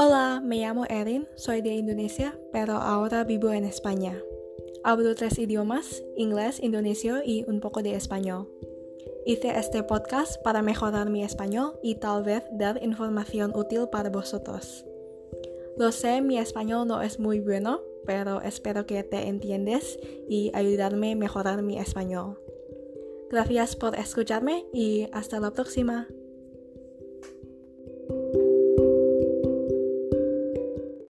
Hola, me llamo Erin, soy de Indonesia, pero ahora vivo en España. Hablo tres idiomas, inglés, indonesio y un poco de español. Hice este podcast para mejorar mi español y tal vez dar información útil para vosotros. Lo sé, mi español no es muy bueno, pero espero que te entiendes y ayudarme a mejorar mi español. Gracias por escucharme y hasta la próxima.